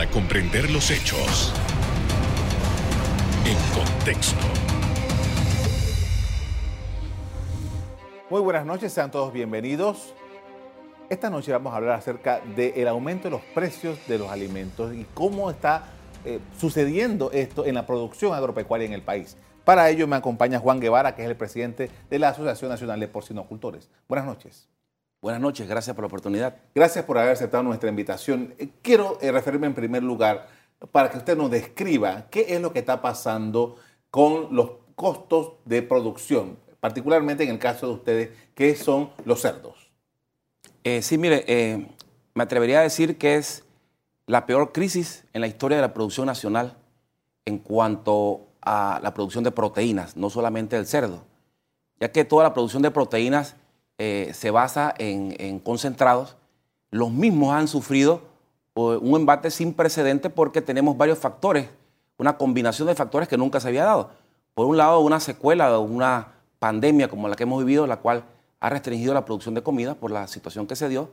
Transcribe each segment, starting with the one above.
para comprender los hechos en contexto. Muy buenas noches, sean todos bienvenidos. Esta noche vamos a hablar acerca del aumento de los precios de los alimentos y cómo está eh, sucediendo esto en la producción agropecuaria en el país. Para ello me acompaña Juan Guevara, que es el presidente de la Asociación Nacional de Porcinocultores. Buenas noches. Buenas noches, gracias por la oportunidad. Gracias por haber aceptado nuestra invitación. Eh, quiero eh, referirme en primer lugar para que usted nos describa qué es lo que está pasando con los costos de producción, particularmente en el caso de ustedes, que son los cerdos. Eh, sí, mire, eh, me atrevería a decir que es la peor crisis en la historia de la producción nacional en cuanto a la producción de proteínas, no solamente del cerdo, ya que toda la producción de proteínas eh, se basa en, concentrados. Los mismos han sufrido un embate sin precedente porque tenemos varios factores, una combinación de factores que nunca se había dado. Por un lado, una secuela de una pandemia como la que hemos vivido, la cual ha restringido la producción de comida por la situación que se dio.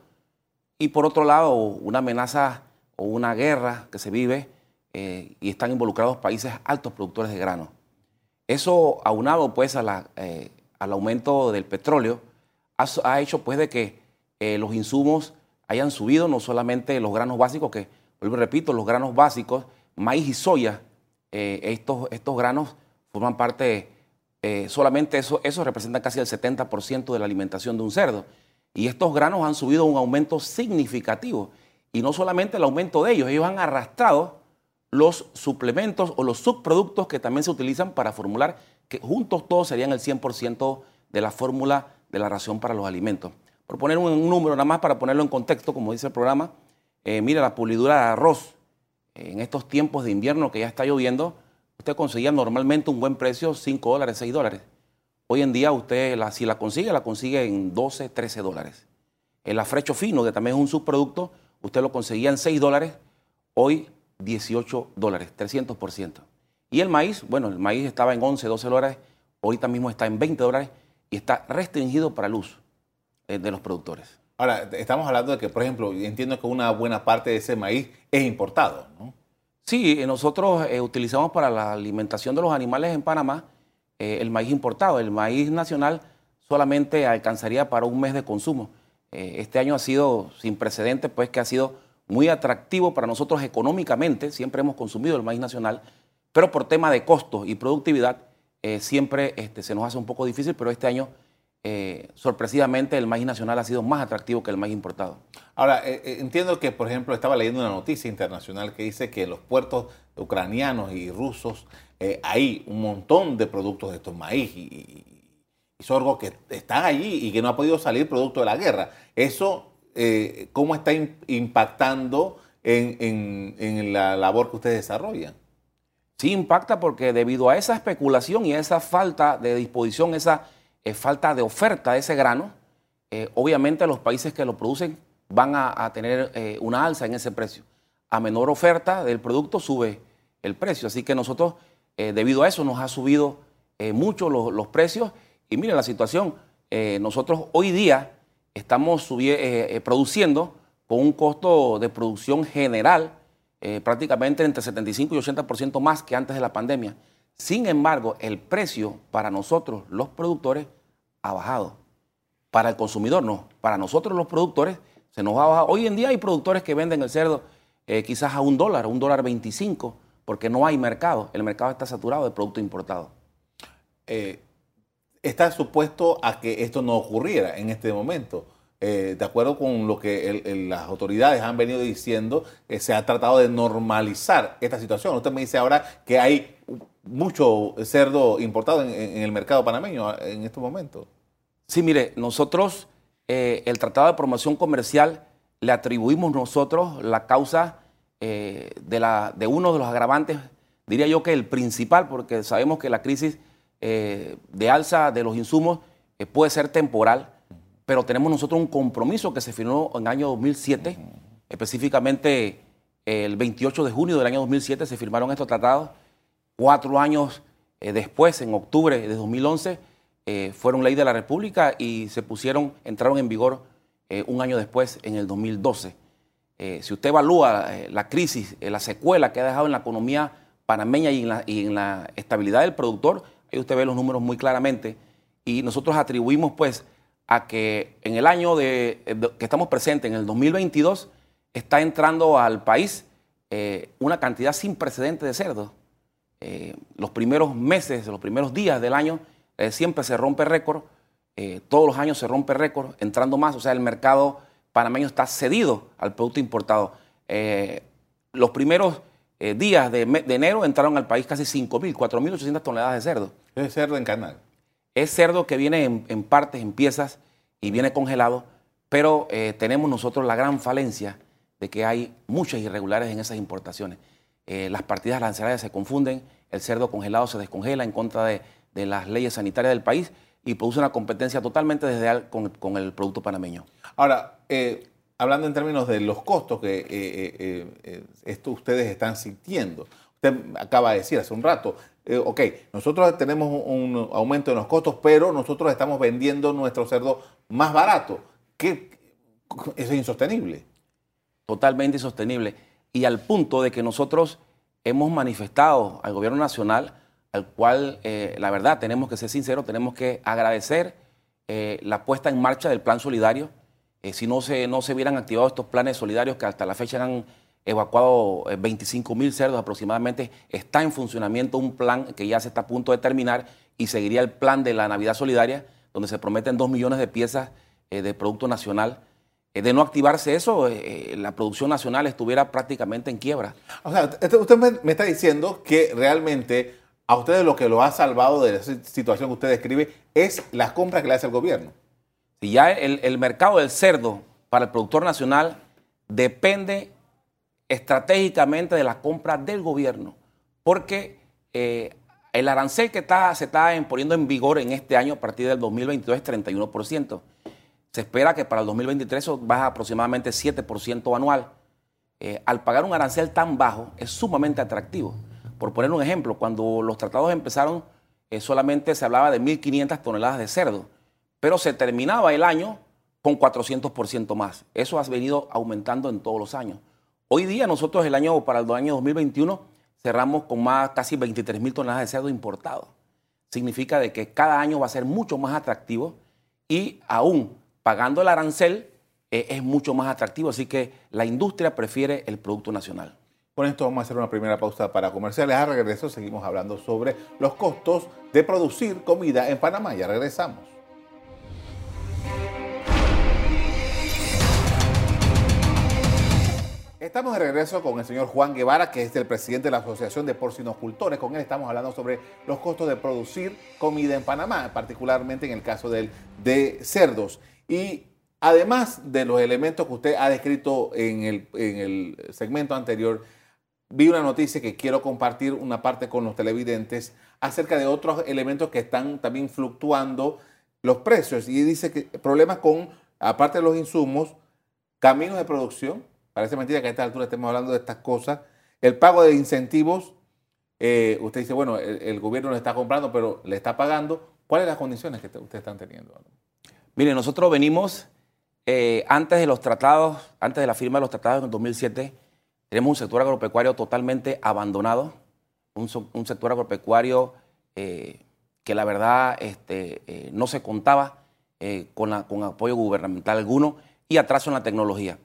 Y por otro lado, una amenaza o una guerra que se vive eh, y están involucrados países altos productores de grano. Eso aunado pues eh, al aumento del petróleo ha, hecho pues de que eh, los insumos hayan subido, no solamente los granos básicos, que vuelvo y repito, los granos básicos, maíz y soya, estos, estos granos forman parte eh, solamente eso, eso representa casi el 70% de la alimentación de un cerdo. Y estos granos han subido un aumento significativo. Y no solamente el aumento de ellos, ellos han arrastrado los suplementos o los subproductos que también se utilizan para formular, que juntos todos serían el 100% de la fórmula de la ración para los alimentos. Por poner un, número nada más para ponerlo en contexto, como dice el programa, eh, mira la pulidura de arroz en estos tiempos de invierno que ya está lloviendo, usted conseguía normalmente un buen precio, 5 dólares, 6 dólares. Hoy en día usted, si la consigue, la consigue en 12, 13 dólares. El afrecho fino, que también es un subproducto, usted lo conseguía en 6 dólares, hoy 18 dólares, 300%. Y el maíz, bueno, el maíz estaba en 11, 12 dólares, ahorita mismo está en 20 dólares y está restringido para el uso eh, de los productores. Ahora, estamos hablando de que, por ejemplo, entiendo que una buena parte de ese maíz es importado, ¿no? Sí, nosotros eh, utilizamos para la alimentación de los animales en Panamá eh, el maíz importado. El maíz nacional solamente alcanzaría para un mes de consumo. Eh, este año ha sido sin precedentes, pues que ha sido muy atractivo para nosotros económicamente. Siempre hemos consumido el maíz nacional, pero por tema de costos y productividad siempre este, se nos hace un poco difícil, pero este año eh, sorpresivamente el maíz nacional ha sido más atractivo que el maíz importado. Ahora, eh, eh, entiendo que, por ejemplo, estaba leyendo una noticia internacional que dice que en los puertos ucranianos y rusos hay un montón de productos de estos maíz y, sorgo que están allí y que no ha podido salir producto de la guerra. Eso, ¿cómo está impactando en, en la labor que ustedes desarrollan? Sí impacta porque debido a esa especulación y a esa falta de disposición, esa falta de oferta de ese grano, eh, obviamente los países que lo producen van a, tener eh, una alza en ese precio. A menor oferta del producto sube el precio. Así que nosotros, eh, debido a eso, nos ha subido mucho los, precios. Y miren la situación, nosotros hoy día estamos produciendo con un costo de producción general prácticamente entre 75 y 80% más que antes de la pandemia. Sin embargo, el precio para nosotros, los productores, ha bajado. Para el consumidor no. Para nosotros los productores se nos ha bajado. Hoy en día hay productores que venden el cerdo eh, quizás a un dólar, un dólar 25, porque no hay mercado. El mercado está saturado de productos importados. Eh, está supuesto a que esto no ocurriera en este momento. Eh, de acuerdo con lo que las autoridades han venido diciendo, se ha tratado de normalizar esta situación. Usted me dice ahora que hay mucho cerdo importado en, el mercado panameño en estos momentos. Sí, mire, nosotros, eh, el Tratado de Promoción Comercial, le atribuimos nosotros la causa eh, de, de uno de los agravantes, diría yo que el principal, porque sabemos que la crisis de alza de los insumos puede ser temporal, pero tenemos nosotros un compromiso que se firmó en el año 2007, específicamente el 28 de junio del año 2007 se firmaron estos tratados Cuatro años eh, después, en octubre de 2011, eh, fueron ley de la República y se pusieron, entraron en vigor eh, un año después, en el 2012. Eh, si usted evalúa la crisis, la secuela que ha dejado en la economía panameña y en, la, estabilidad del productor, ahí usted ve los números muy claramente. Y nosotros atribuimos pues a que en el año de, que estamos presentes, en el 2022, está entrando al país una cantidad sin precedentes de cerdos. los primeros meses, los primeros días del año, siempre se rompe récord, todos los años se rompe récord, entrando más, o sea, el mercado panameño está cedido al producto importado. Eh, los primeros eh, días de, enero entraron al país casi 5.000, 4.800 toneladas de cerdo. ¿Es cerdo en canal? Es cerdo que viene en, partes, en piezas y viene congelado, pero eh, tenemos nosotros la gran falencia de que hay muchas irregulares en esas importaciones. las partidas arancelarias se confunden, el cerdo congelado se descongela en contra de, las leyes sanitarias del país y produce una competencia totalmente desleal con el producto panameño. Ahora, eh, hablando en términos de los costos que eh, eh, esto ustedes están sintiendo, usted acaba de decir hace un rato, ok, nosotros tenemos un aumento en los costos, pero nosotros estamos vendiendo nuestro cerdo más barato. ¿Qué? Eso es insostenible. Totalmente insostenible. Y al punto de que nosotros hemos manifestado al gobierno nacional, al cual, la verdad, tenemos que ser sinceros, tenemos que agradecer la puesta en marcha del plan solidario eh, si no se, no se hubieran activado estos planes solidarios que hasta la fecha han evacuado 25 eh, mil cerdos aproximadamente, está en funcionamiento un plan que ya se está a punto de terminar y seguiría el plan de la Navidad Solidaria, donde se prometen dos millones de piezas eh, de producto nacional. de no activarse eso, la producción nacional estuviera prácticamente en quiebra. O sea, este, usted me, está diciendo que realmente a ustedes lo que lo ha salvado de la situación que usted describe es las compras que le hace el gobierno. Si ya el, mercado del cerdo para el productor nacional depende estratégicamente de la compra del gobierno, porque eh, el arancel que está, se está poniendo en vigor en este año a partir del 2022 es 31%. Se espera que para el 2023 eso baja aproximadamente 7% anual. Eh, al pagar un arancel tan bajo es sumamente atractivo. Por poner un ejemplo, cuando los tratados empezaron eh, solamente se hablaba de 1.500 toneladas de cerdo pero se terminaba el año con 400% más. Eso ha venido aumentando en todos los años. Hoy día nosotros el año para el año 2021 cerramos con más casi 23 mil toneladas de cerdo importado. Significa de que cada año va a ser mucho más atractivo y aún pagando el arancel eh, es mucho más atractivo. Así que la industria prefiere el producto nacional. Con esto vamos a hacer una primera pausa para comerciales. A regreso seguimos hablando sobre los costos de producir comida en Panamá. Ya regresamos. Estamos de regreso con el señor Juan Guevara, que es el presidente de la Asociación de Porcinocultores. Con él estamos hablando sobre los costos de producir comida en Panamá, particularmente en el caso del, de cerdos. Y además de los elementos que usted ha descrito en el, en el segmento anterior, vi una noticia que quiero compartir una parte con los televidentes acerca de otros elementos que están también fluctuando los precios. Y dice que problemas con, aparte de los insumos, caminos de producción Parece mentira que a esta altura estemos hablando de estas cosas. El pago de incentivos, eh, usted dice, bueno, el, gobierno le está comprando, pero le está pagando. ¿Cuáles son las condiciones que ustedes están teniendo? Mire, nosotros venimos eh, antes de los tratados, antes de la firma de los tratados en 2007, tenemos un sector agropecuario totalmente abandonado, un, sector agropecuario eh, que la verdad este, no se contaba con, con apoyo gubernamental alguno y atraso en la tecnología.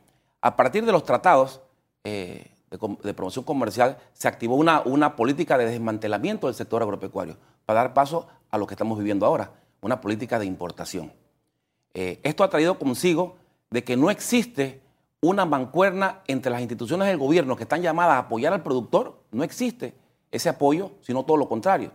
A partir de los tratados eh, de, promoción comercial se activó una, una política de desmantelamiento del sector agropecuario para dar paso a lo que estamos viviendo ahora, una política de importación. Eh, esto ha traído consigo de que no existe una mancuerna entre las instituciones del gobierno que están llamadas a apoyar al productor, no existe ese apoyo, sino todo lo contrario.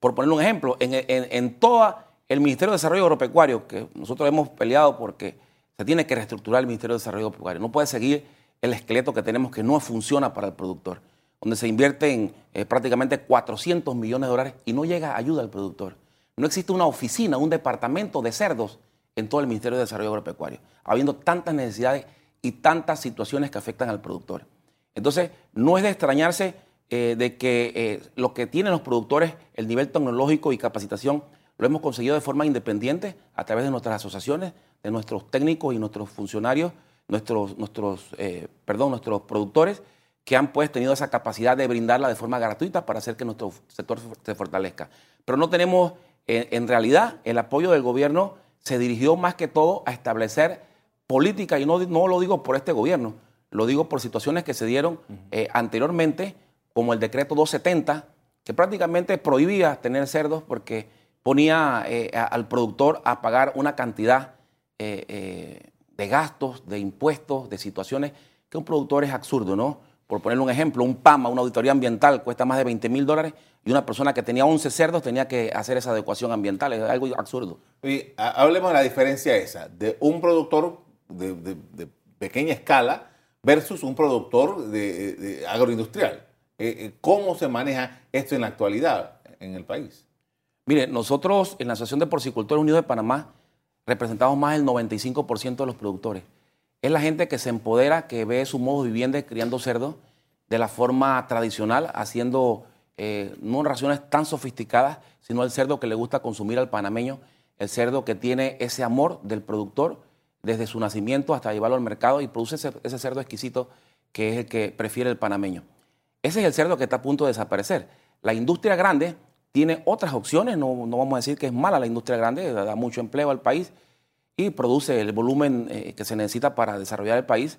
Por poner un ejemplo, en, en todo el Ministerio de Desarrollo Agropecuario, que nosotros hemos peleado porque se tiene que reestructurar el Ministerio de Desarrollo Agropecuario. No puede seguir el esqueleto que tenemos que no funciona para el productor, donde se invierte en eh, prácticamente 400 millones de dólares y no llega ayuda al productor. No existe una oficina, un departamento de cerdos en todo el Ministerio de Desarrollo Agropecuario, habiendo tantas necesidades y tantas situaciones que afectan al productor. Entonces, no es de extrañarse eh, de que eh, lo que tienen los productores, el nivel tecnológico y capacitación, lo hemos conseguido de forma independiente a través de nuestras asociaciones, de nuestros técnicos y nuestros funcionarios nuestros, nuestros, eh, perdón, nuestros productores que han pues tenido esa capacidad de brindarla de forma gratuita para hacer que nuestro sector se fortalezca. Pero no tenemos, en realidad, el apoyo del gobierno se dirigió más que todo a establecer política, y no, no lo digo por este gobierno, lo digo por situaciones que se dieron eh, anteriormente, como el decreto 270, que prácticamente prohibía tener cerdos porque ponía eh, al productor a pagar una cantidad eh, de gastos, de impuestos, de situaciones que un productor es absurdo, ¿no? Por ponerle un ejemplo, un PAMA, una auditoría ambiental, cuesta más de 20 mil dólares y una persona que tenía 11 cerdos tenía que hacer esa adecuación ambiental. Es algo absurdo. Y hablemos de la diferencia esa, de un productor de, pequeña escala versus un productor de, agroindustrial. Eh, eh, ¿Cómo se maneja esto en la actualidad en el país? Mire, nosotros en la Asociación de Porcicultores Unidos de Panamá representamos más del 95% de los productores. Es la gente que se empodera, que ve su modo de vivienda criando cerdos de la forma tradicional, haciendo eh, no raciones tan sofisticadas, sino el cerdo que le gusta consumir al panameño, el cerdo que tiene ese amor del productor desde su nacimiento hasta llevarlo al mercado y produce ese, cerdo exquisito que es el que prefiere el panameño. Ese es el cerdo que está a punto de desaparecer. La industria grande tiene otras opciones, no, vamos a decir que es mala la industria grande, da mucho empleo al país, y produce el volumen eh, que se necesita para desarrollar el país.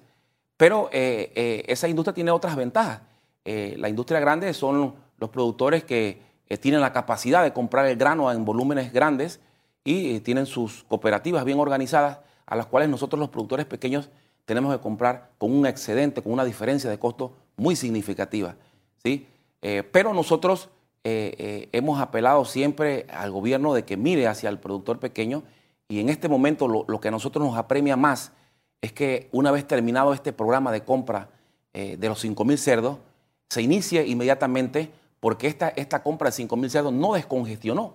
Pero eh, eh, esa industria tiene otras ventajas. la industria grande son los productores que tienen la capacidad de comprar el grano en volúmenes grandes y tienen sus cooperativas bien organizadas a las cuales nosotros los productores pequeños tenemos que comprar con un excedente, con una diferencia de costo muy significativa. ¿sí? pero nosotros hemos apelado siempre al gobierno de que mire hacia el productor pequeño y en este momento lo, que a nosotros nos apremia más es que una vez terminado este programa de compra eh, de los 5.000 cerdos, se inicie inmediatamente porque esta, esta compra de 5.000 cerdos no descongestionó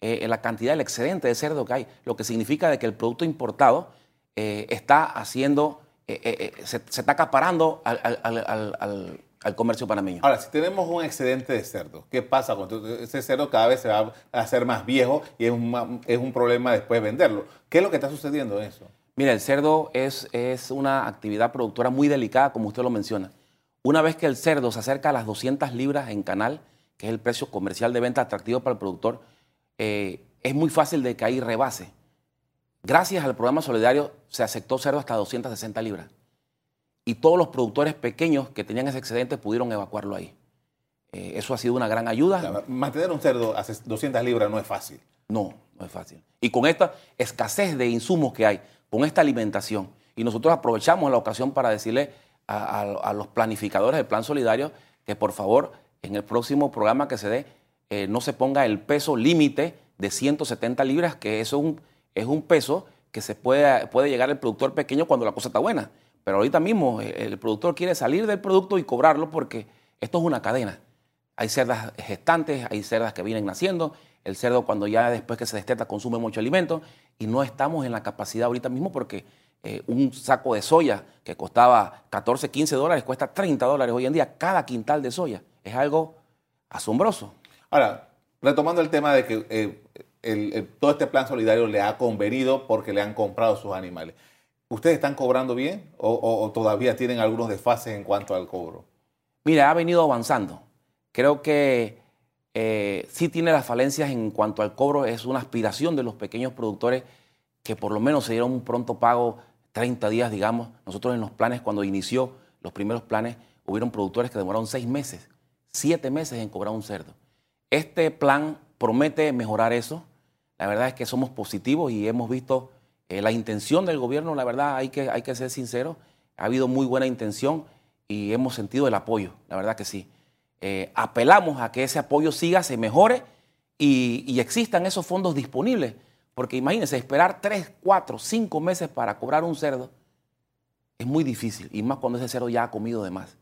eh, la cantidad, el excedente de cerdo que hay, lo que significa de que el producto importado eh, está haciendo, se, está acaparando al comercio panameño. Ahora, si tenemos un excedente de cerdo, ¿qué pasa con ese cerdo? Cada vez se va a hacer más viejo y es un, es un problema después venderlo. ¿Qué es lo que está sucediendo en eso? Mira, el cerdo es, es una actividad productora muy delicada, como usted lo menciona. Una vez que el cerdo se acerca a las 200 libras en canal, que es el precio comercial de venta atractivo para el productor, eh, es muy fácil de que ahí rebase. Gracias al programa solidario se aceptó cerdo hasta 260 libras y todos los productores pequeños que tenían ese excedente pudieron evacuarlo ahí. Eh, eso ha sido una gran ayuda. mantener un cerdo a 200 libras no es fácil. No, no es fácil. Y con esta escasez de insumos que hay, con esta alimentación, y nosotros aprovechamos la ocasión para decirle a, los planificadores del Plan Solidario que por favor en el próximo programa que se dé eh, no se ponga el peso límite de 170 libras, que eso es un, es un peso que se puede, puede llegar al productor pequeño cuando la cosa está buena. Pero ahorita mismo eh, el productor quiere salir del producto y cobrarlo porque esto es una cadena. Hay cerdas gestantes, hay cerdas que vienen naciendo, el cerdo cuando ya después que se desteta consume mucho alimento y no estamos en la capacidad ahorita mismo porque eh, un saco de soya que costaba 14, 15 dólares cuesta 30 dólares hoy en día cada quintal de soya. Es algo asombroso. Ahora, retomando el tema de que eh, todo este plan solidario le ha convenido porque le han comprado sus animales. ¿Ustedes están cobrando bien o, todavía tienen algunos desfases en cuanto al cobro? Mira, ha venido avanzando. Creo que eh, sí tiene las falencias en cuanto al cobro. Es una aspiración de los pequeños productores que por lo menos se dieron un pronto pago 30 días, digamos. Nosotros en los planes, cuando inició los primeros planes, hubieron productores que demoraron seis meses, siete meses en cobrar un cerdo. Este plan promete mejorar eso. La verdad es que somos positivos y hemos visto eh, la intención del gobierno, la verdad, hay que, hay que ser sincero, ha habido muy buena intención y hemos sentido el apoyo, la verdad que sí. Eh, apelamos a que ese apoyo siga, se mejore y, existan esos fondos disponibles, porque imagínense, esperar tres, cuatro, cinco meses para cobrar un cerdo es muy difícil, y más cuando ese cerdo ya ha comido de más.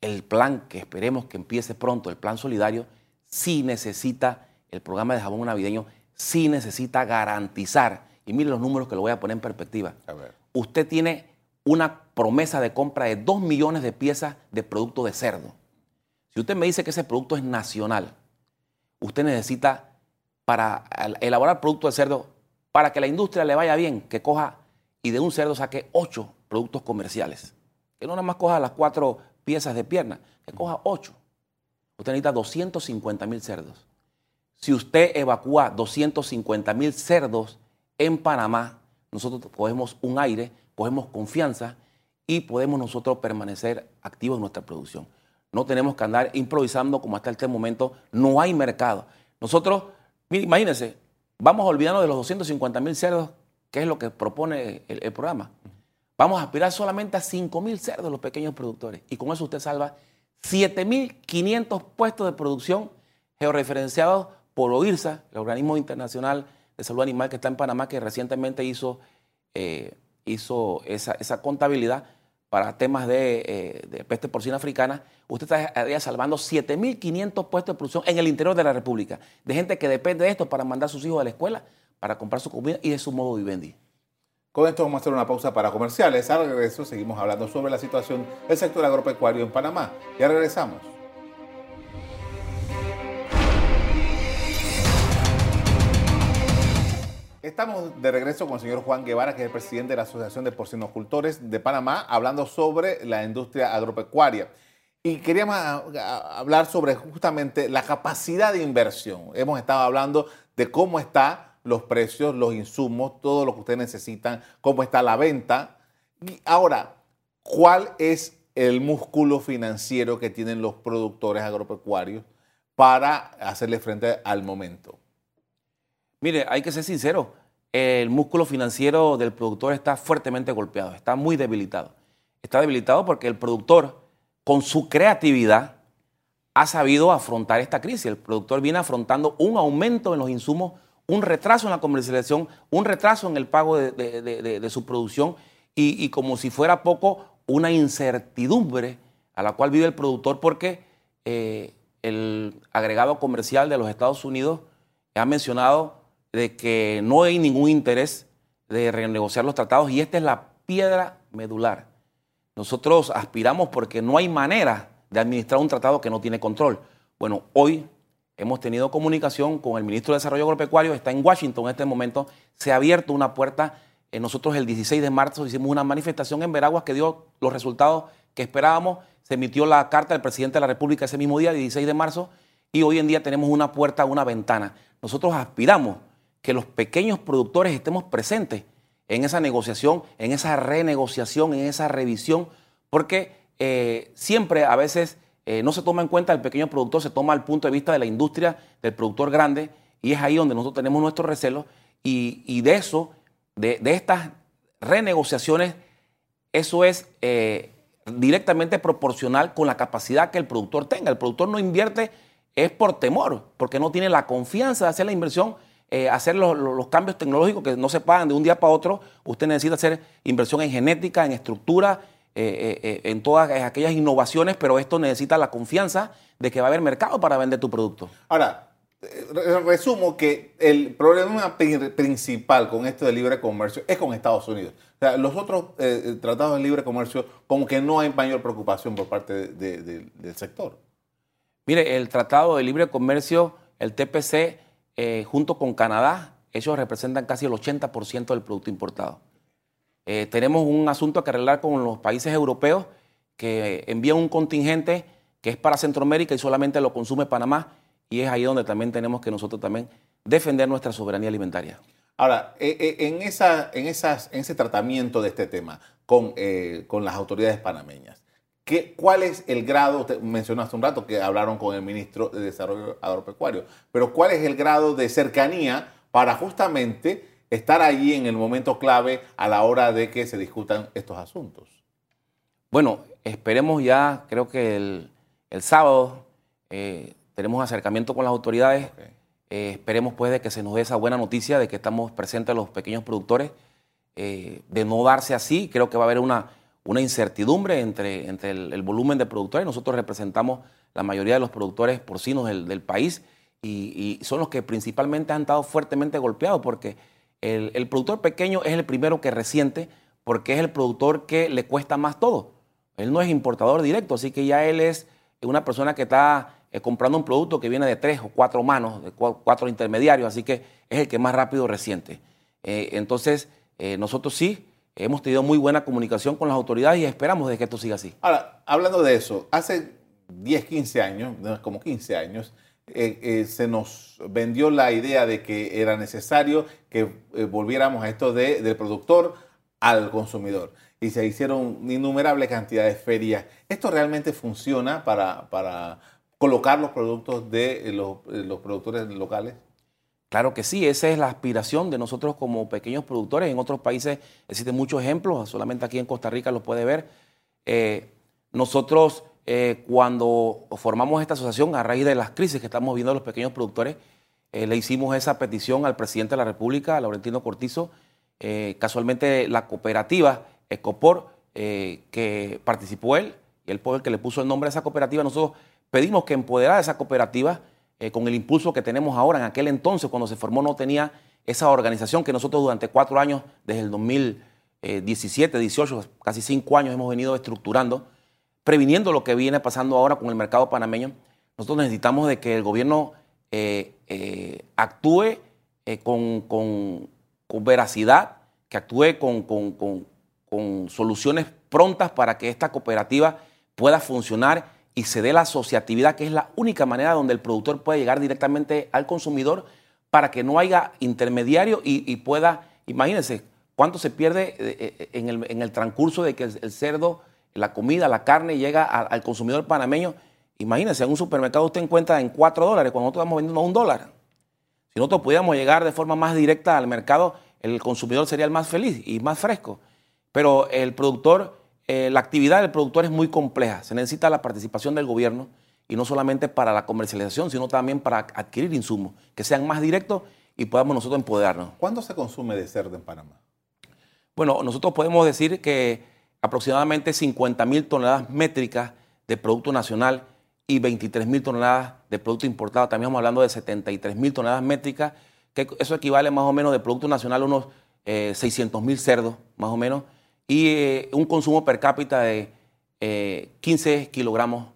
El plan que esperemos que empiece pronto, el plan solidario, sí necesita, el programa de jabón navideño, sí necesita garantizar y mire los números que lo voy a poner en perspectiva. Usted tiene una promesa de compra de 2 millones de piezas de producto de cerdo. Si usted me dice que ese producto es nacional, usted necesita para elaborar producto de cerdo, para que la industria le vaya bien, que coja y de un cerdo saque 8 productos comerciales. Que no nada más coja las cuatro piezas de pierna, que coja ocho. Usted necesita 250 mil cerdos. Si usted evacúa 250 mil cerdos en Panamá, nosotros cogemos un aire, cogemos confianza y podemos nosotros permanecer activos en nuestra producción. No tenemos que andar improvisando como hasta este momento. No hay mercado. Nosotros, imagínense, vamos a olvidarnos de los 250 mil cerdos, que es lo que propone el, programa. Vamos a aspirar solamente a 5 mil cerdos los pequeños productores. Y con eso usted salva 7.500 puestos de producción georreferenciados por OIRSA, el Organismo Internacional de Salud Animal que está en Panamá, que recientemente hizo, eh, hizo esa, contabilidad para temas de, eh, peste porcina africana. Usted estaría salvando 7.500 puestos de producción en el interior de la República, de gente que depende de esto para mandar a sus hijos a la escuela, para comprar su comida y de su modo vivendi. Con esto vamos a hacer una pausa para comerciales. Al regreso seguimos hablando sobre la situación del sector agropecuario en Panamá. Ya regresamos. Estamos de regreso con el señor Juan Guevara, que es el presidente de la Asociación de Porcinocultores de Panamá, hablando sobre la industria agropecuaria. Y queríamos hablar sobre justamente la capacidad de inversión. Hemos estado hablando de cómo está los precios, los insumos, todo lo que ustedes necesitan, cómo está la venta. Y ahora, ¿cuál es el músculo financiero que tienen los productores agropecuarios para hacerle frente al momento? Mire, hay que ser sincero, el músculo financiero del productor está fuertemente golpeado, está muy debilitado. Está debilitado porque el productor, con su creatividad, ha sabido afrontar esta crisis. El productor viene afrontando un aumento en los insumos un retraso en la comercialización, un retraso en el pago de, su producción y, como si fuera poco, una incertidumbre a la cual vive el productor porque eh, el agregado comercial de los Estados Unidos ha mencionado de que no hay ningún interés de renegociar los tratados y esta es la piedra medular. Nosotros aspiramos porque no hay manera de administrar un tratado que no tiene control. Bueno, hoy Hemos tenido comunicación con el ministro de Desarrollo Agropecuario, está en Washington en este momento. Se ha abierto una puerta. Eh, nosotros el 16 de marzo hicimos una manifestación en Veraguas que dio los resultados que esperábamos. Se emitió la carta del presidente de la República ese mismo día, el 16 de marzo, y hoy en día tenemos una puerta, una ventana. Nosotros aspiramos que los pequeños productores estemos presentes en esa negociación, en esa renegociación, en esa revisión, porque eh, siempre a veces eh, no se toma en cuenta el pequeño productor, se toma el punto de vista de la industria, del productor grande, y es ahí donde nosotros tenemos nuestro recelo. Y, de eso, de, estas renegociaciones, eso es eh, directamente proporcional con la capacidad que el productor tenga. El productor no invierte es por temor, porque no tiene la confianza de hacer la inversión, eh, hacer los, los, cambios tecnológicos que no se pagan de un día para otro. Usted necesita hacer inversión en genética, en estructura, eh, eh, en todas aquellas innovaciones, pero esto necesita la confianza de que va a haber mercado para vender tu producto. Ahora, resumo que el problema principal con esto de libre comercio es con Estados Unidos. O sea, los otros eh, tratados de libre comercio, como que no hay mayor preocupación por parte del sector. Mire, el tratado de libre comercio, el TPC, junto con Canadá, ellos representan casi el 80% del producto importado. Eh, tenemos un asunto que arreglar con los países europeos que envían un contingente que es para Centroamérica y solamente lo consume Panamá y es ahí donde también tenemos que nosotros también defender nuestra soberanía alimentaria. Ahora, eh, eh, en, esa, en, esas, en ese tratamiento de este tema con, con las autoridades panameñas, ¿qué, ¿cuál es el grado? Usted mencionó hace un rato que hablaron con el ministro de Desarrollo Agropecuario, pero ¿cuál es el grado de cercanía para justamente estar allí en el momento clave a la hora de que se discutan estos asuntos? Bueno, esperemos ya, creo que el, sábado eh, tenemos acercamiento con las autoridades. Eh, esperemos pues de que se nos dé esa buena noticia de que estamos presentes los pequeños productores. Eh, de no darse así, creo que va a haber una, una incertidumbre entre, entre el, volumen de productores. Nosotros representamos la mayoría de los productores porcinos del, país y, y, son los que principalmente han estado fuertemente golpeados porque el, productor pequeño es el primero que resiente porque es el productor que le cuesta más todo. Él no es importador directo, así que ya él es una persona que está eh, comprando un producto que viene de tres o cuatro manos, de cuatro intermediarios, así que es el que más rápido resiente. Eh, entonces, eh, nosotros sí hemos tenido muy buena comunicación con las autoridades y esperamos de que esto siga así. Ahora, hablando de eso, hace 10, 15 años, como 15 años, eh, eh, se nos vendió la idea de que era necesario que eh, volviéramos a esto de, del productor al consumidor. Y se hicieron innumerables cantidades de ferias. ¿Esto realmente funciona para, para colocar los productos de los, los productores locales? Claro que sí, esa es la aspiración de nosotros como pequeños productores. En otros países existen muchos ejemplos, solamente aquí en Costa Rica los puede ver. Eh, nosotros eh, cuando formamos esta asociación a raíz de las crisis que estamos viendo los pequeños productores, eh, le hicimos esa petición al presidente de la República, Laurentino Cortizo. casualmente la cooperativa Ecopor, que participó él, y él fue que le puso el nombre a esa cooperativa, nosotros pedimos que empoderara esa cooperativa eh, con el impulso que tenemos ahora. En aquel entonces, cuando se formó, no tenía esa organización que nosotros durante cuatro años, desde el 2017, 18, casi cinco años, hemos venido estructurando, previniendo lo que viene pasando ahora con el mercado panameño. Nosotros necesitamos de que el gobierno eh, eh, actúe con, veracidad, que actúe con soluciones prontas para que esta cooperativa pueda funcionar y se dé la asociatividad, que es la única manera donde el productor puede llegar directamente al consumidor para que no haya intermediario y, pueda, imagínense, cuánto se pierde eh, eh, en el, transcurso de que el, cerdo, la comida, la carne llega al consumidor panameño. Imagínense, en un supermercado usted encuentra en 4 dólares cuando nosotros estamos vendiendo a un dólar. Si nosotros pudiéramos llegar de forma más directa al mercado, el consumidor sería el más feliz y más fresco. Pero el productor eh, la actividad del productor es muy compleja. Se necesita la participación del gobierno y no solamente para la comercialización, sino también para adquirir insumos que sean más directos y podamos nosotros empoderarnos. ¿Cuánto se consume de cerdo en Panamá? Bueno, nosotros podemos decir que aproximadamente 50 mil toneladas métricas de producto nacional y 23 mil toneladas de producto importado. También estamos hablando de 73 mil toneladas métricas, que eso equivale más o menos de producto nacional a unos 600 eh, mil cerdos, más o menos y eh, un consumo per cápita de 15 eh, kilogramos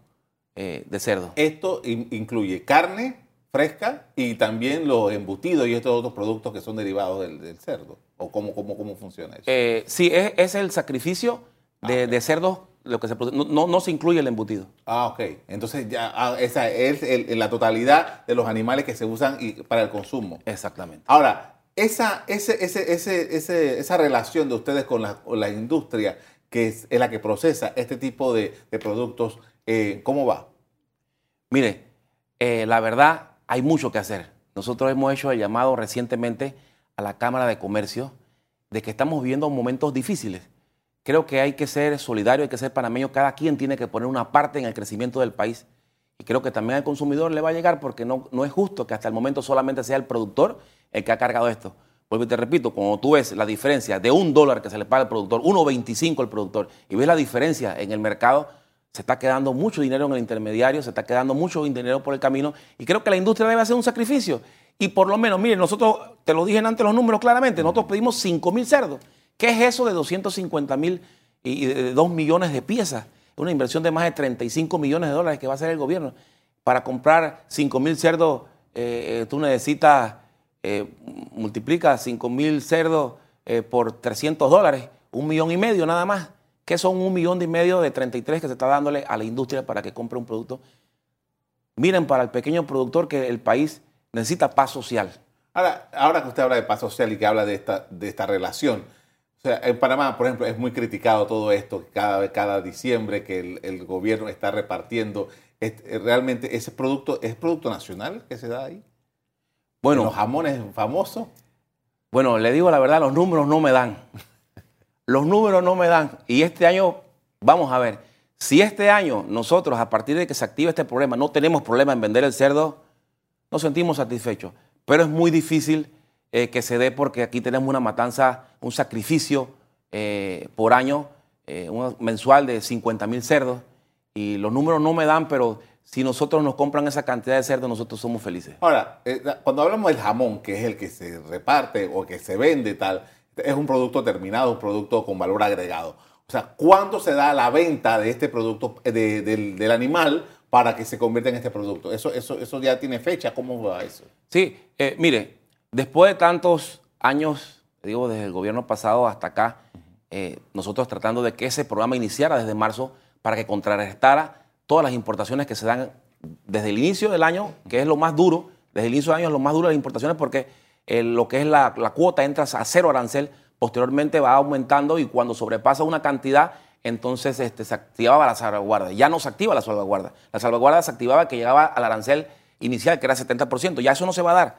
eh, de cerdo. Esto incluye carne fresca y también los embutidos y estos otros productos que son derivados del, cerdo. ¿O cómo, cómo, cómo funciona eso? sí, es, el sacrificio de, ah, cerdos lo que se no, no, se incluye el embutido. Ah, ok. Entonces ya ah, esa es la totalidad de los animales que se usan para el consumo. Exactamente. Ahora, esa, esa relación de ustedes con la, industria, que es, la que procesa este tipo de, productos, eh, ¿cómo va? Mire, eh, la verdad, hay mucho que hacer. Nosotros hemos hecho el llamado recientemente a la Cámara de Comercio de que estamos viviendo momentos difíciles. Creo que hay que ser solidario, hay que ser panameño. Cada quien tiene que poner una parte en el crecimiento del país. Y creo que también al consumidor le va a llegar porque no, no es justo que hasta el momento solamente sea el productor el que ha cargado esto. Porque te repito, cuando tú ves la diferencia de un dólar que se le paga al productor, 1.25 al productor, y ves la diferencia en el mercado, se está quedando mucho dinero en el intermediario, se está quedando mucho dinero por el camino, y creo que la industria debe hacer un sacrificio. Y por lo menos, miren, nosotros, te lo dije antes los números claramente, nosotros pedimos 5 mil cerdos. ¿Qué es eso de 250 mil y de 2 millones de piezas? Una inversión de más de 35 millones de dólares que va a hacer el gobierno. Para comprar 5 mil cerdos, eh, eh, tú necesitas eh, multiplica 5 mil cerdos eh, por 300 dólares, un millón y medio nada más. que son un millón y medio de 33 que se está dándole a la industria para que compre un producto? Miren para el pequeño productor que el país necesita paz social. Ahora, ahora que usted habla de paz social y que habla de esta, de esta relación, o sea, en Panamá, por ejemplo, es muy criticado todo esto, cada, cada diciembre que el, gobierno está repartiendo. ¿Realmente ese producto es producto nacional que se da ahí? Bueno, los jamones famosos. Bueno, le digo la verdad, los números no me dan. Los números no me dan. Y este año, vamos a ver, si este año nosotros, a partir de que se active este problema, no tenemos problema en vender el cerdo, nos sentimos satisfechos. Pero es muy difícil eh, que se dé porque aquí tenemos una matanza, un sacrificio eh, por año, eh, un mensual de 50 mil cerdos. Y los números no me dan, pero si nosotros nos compran esa cantidad de cerdo, nosotros somos felices. Ahora, eh, cuando hablamos del jamón, que es el que se reparte o que se vende tal, es un producto terminado, un producto con valor agregado. O sea, ¿cuándo se da la venta de este producto eh, del, animal para que se convierta en este producto? Eso, eso, eso ya tiene fecha. ¿Cómo va eso? Sí, eh, mire, después de tantos años, digo, desde el gobierno pasado hasta acá, eh, nosotros tratando de que ese programa iniciara desde marzo para que contrarrestara todas las importaciones que se dan desde el inicio del año, que es lo más duro, desde el inicio del año es lo más duro de las importaciones porque eh, lo que es la, cuota entra a cero arancel, posteriormente va aumentando y cuando sobrepasa una cantidad, entonces este, se activaba la salvaguarda. Ya no se activa la salvaguarda. La salvaguarda se activaba que llegaba al arancel inicial, que era 70%. Ya eso no se va a dar,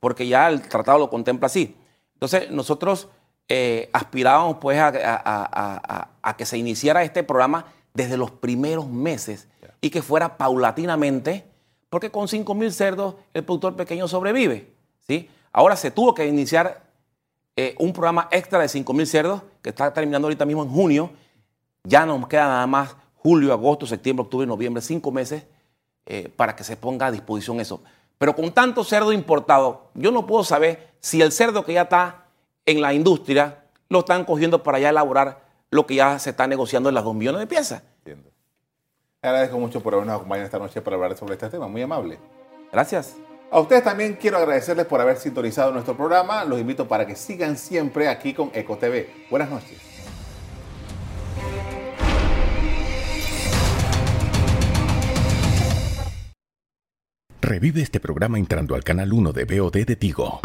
porque ya el tratado lo contempla así. Entonces, nosotros eh, aspirábamos pues a, que se iniciara este programa desde los primeros meses y que fuera paulatinamente, porque con 5 mil cerdos el productor pequeño sobrevive. ¿sí? Ahora se tuvo que iniciar eh, un programa extra de 5 mil cerdos que está terminando ahorita mismo en junio. Ya nos queda nada más julio, agosto, septiembre, octubre, noviembre, cinco meses eh, para que se ponga a disposición eso. Pero con tanto cerdo importado, yo no puedo saber si el cerdo que ya está en la industria lo están cogiendo para ya elaborar lo que ya se está negociando en las 2 millones de piezas. Entiendo. Agradezco mucho por habernos acompañado esta noche para hablar sobre este tema. Muy amable. Gracias. A ustedes también quiero agradecerles por haber sintonizado nuestro programa. Los invito para que sigan siempre aquí con EcoTV. Buenas noches. Revive este programa entrando al canal 1 de BOD de Tigo.